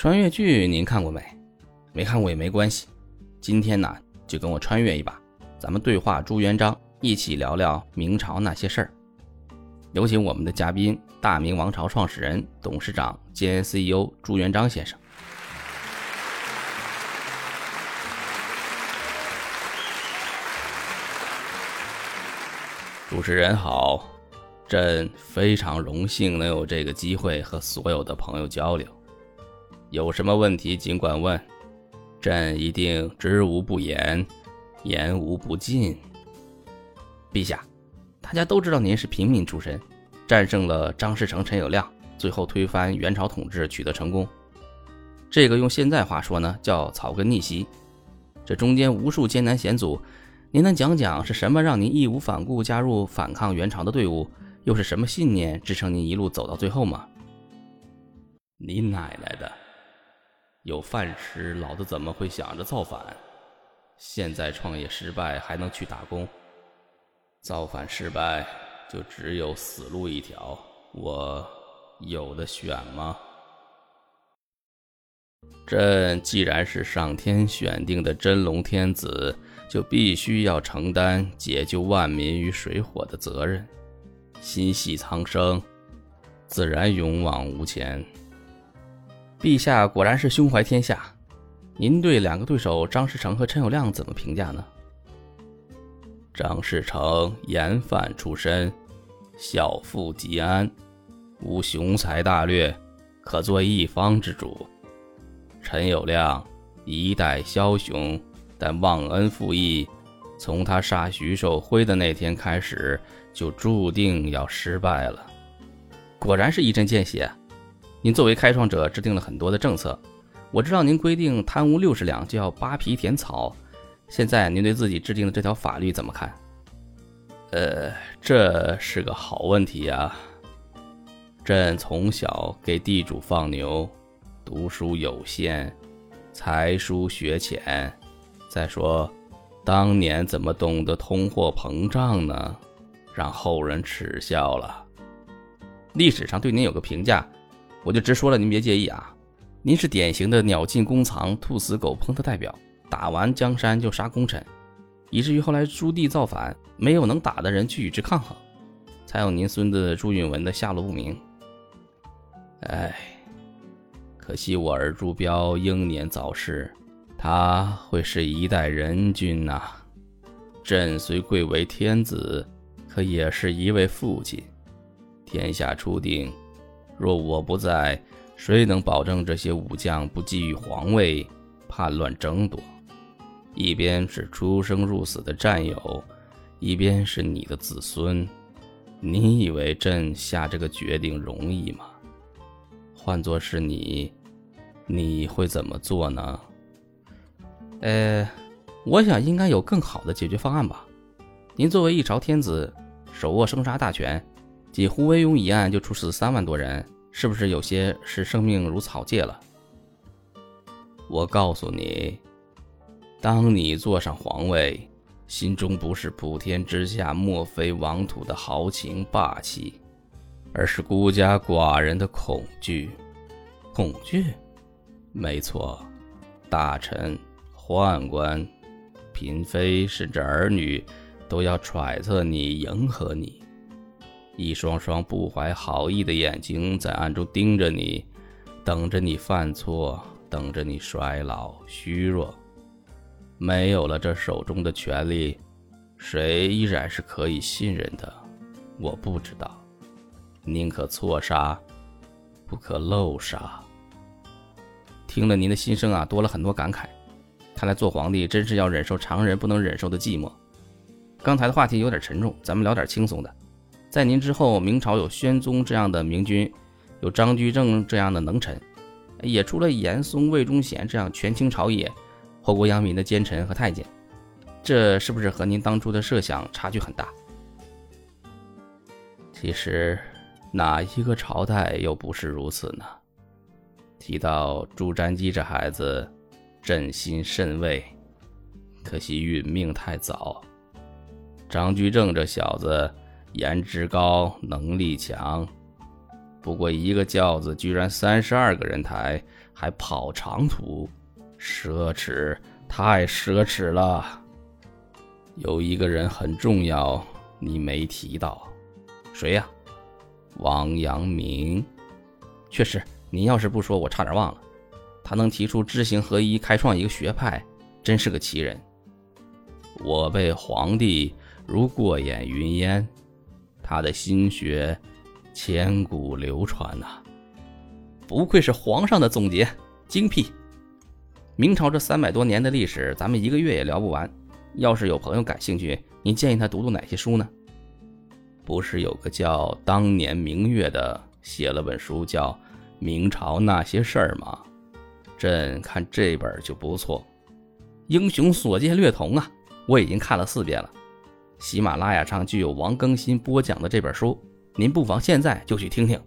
穿越剧您看过没？没看过也没关系。今天呢，就跟我穿越一把，咱们对话朱元璋，一起聊聊明朝那些事儿。有请我们的嘉宾，大明王朝创始人、董事长兼 CEO 朱元璋先生。主持人好，朕非常荣幸能有这个机会和所有的朋友交流。有什么问题尽管问，朕一定知无不言，言无不尽。陛下，大家都知道您是平民出身，战胜了张士诚、陈友谅，最后推翻元朝统治取得成功。这个用现在话说呢，叫草根逆袭。这中间无数艰难险阻，您能讲讲是什么让您义无反顾加入反抗元朝的队伍？又是什么信念支撑您一路走到最后吗？你奶奶的！有饭吃，老子怎么会想着造反？现在创业失败还能去打工，造反失败就只有死路一条。我有的选吗？朕既然是上天选定的真龙天子，就必须要承担解救万民于水火的责任。心系苍生，自然勇往无前。陛下果然是胸怀天下，您对两个对手张士诚和陈友谅怎么评价呢？张士诚盐贩出身，小富即安，无雄才大略，可做一方之主；陈友谅一代枭雄，但忘恩负义，从他杀徐寿辉的那天开始，就注定要失败了。果然是一针见血。您作为开创者，制定了很多的政策。我知道您规定贪污六十两就要扒皮填草，现在您对自己制定的这条法律怎么看？呃，这是个好问题呀。朕从小给地主放牛，读书有限，才疏学浅。再说，当年怎么懂得通货膨胀呢？让后人耻笑了。历史上对您有个评价。我就直说了，您别介意啊。您是典型的鸟尽弓藏、兔死狗烹的代表，打完江山就杀功臣，以至于后来朱棣造反，没有能打的人去与之抗衡，才有您孙子朱允文的下落不明。哎，可惜我儿朱标英年早逝，他会是一代人君呐。朕虽贵为天子，可也是一位父亲。天下初定。若我不在，谁能保证这些武将不觊觎皇位、叛乱争夺？一边是出生入死的战友，一边是你的子孙，你以为朕下这个决定容易吗？换作是你，你会怎么做呢？呃，我想应该有更好的解决方案吧。您作为一朝天子，手握生杀大权。仅胡惟庸一案就处死三万多人，是不是有些视生命如草芥了？我告诉你，当你坐上皇位，心中不是普天之下莫非王土的豪情霸气，而是孤家寡人的恐惧。恐惧？没错，大臣、宦官、嫔妃甚至儿女，都要揣测你，迎合你。一双双不怀好意的眼睛在暗中盯着你，等着你犯错，等着你衰老虚弱。没有了这手中的权力，谁依然是可以信任的？我不知道。宁可错杀，不可漏杀。听了您的心声啊，多了很多感慨。看来做皇帝真是要忍受常人不能忍受的寂寞。刚才的话题有点沉重，咱们聊点轻松的。在您之后，明朝有宣宗这样的明君，有张居正这样的能臣，也出了严嵩、魏忠贤这样权倾朝野、祸国殃民的奸臣和太监。这是不是和您当初的设想差距很大？其实，哪一个朝代又不是如此呢？提到朱瞻基这孩子，朕心甚慰，可惜殒命太早。张居正这小子。颜值高，能力强，不过一个轿子居然三十二个人抬，还跑长途，奢侈，太奢侈了。有一个人很重要，你没提到，谁呀？王阳明。确实，您要是不说，我差点忘了。他能提出知行合一，开创一个学派，真是个奇人。我辈皇帝如过眼云烟，他的心学。千古流传呐，不愧是皇上的总结，精辟。明朝这三百多年的历史，咱们一个月也聊不完。要是有朋友感兴趣，您建议他读读哪些书呢？不是有个叫当年明月的写了本书叫《明朝那些事儿》吗？朕看这本就不错，英雄所见略同啊！我已经看了四遍了。喜马拉雅上就有王更新播讲的这本书。您不妨现在就去听听。